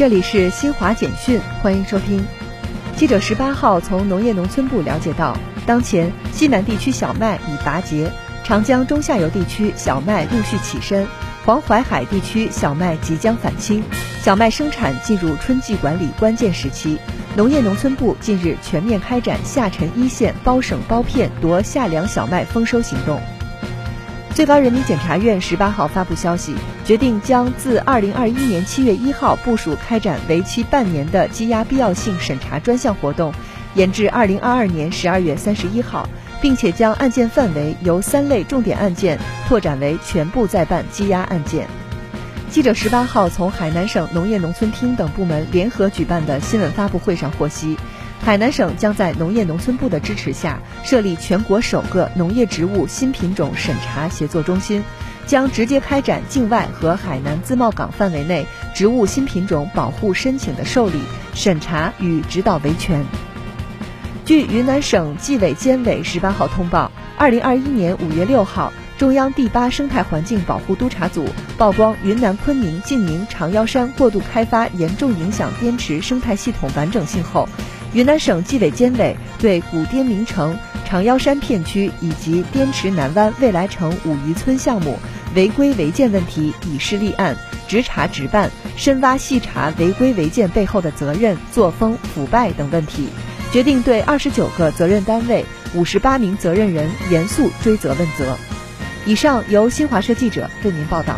这里是新华简讯，欢迎收听。记者十八号从农业农村部了解到，当前西南地区小麦已拔节，长江中下游地区小麦陆续起身，黄淮海地区小麦即将返青，小麦生产进入春季管理关键时期。农业农村部近日全面开展下沉一线包省包片夺夏粮小麦丰收行动。最高人民检察院十八号发布消息，决定将自二零二一年七月一号部署开展为期半年的羁押必要性审查专项活动，延至二零二二年十二月三十一号，并且将案件范围由三类重点案件拓展为全部在办羁押案件。记者十八号从海南省农业农村厅等部门联合举办的新闻发布会上获悉。海南省将在农业农村部的支持下，设立全国首个农业植物新品种审查协作中心，将直接开展境外和海南自贸港范围内植物新品种保护申请的受理、审查与指导维权。据云南省纪委监委十八号通报，二零二一年五月六号，中央第八生态环境保护督察组曝光云南昆明晋宁长腰山过度开发严重影响滇池生态系统完整性后。云南省纪委监委对古滇名城长腰山片区以及滇池南湾未来城五渔村项目违规违建问题以事立案，直查直办，深挖细查违规违建背后的责任、作风、腐败等问题，决定对二十九个责任单位、五十八名责任人严肃追责问责。以上由新华社记者为您报道。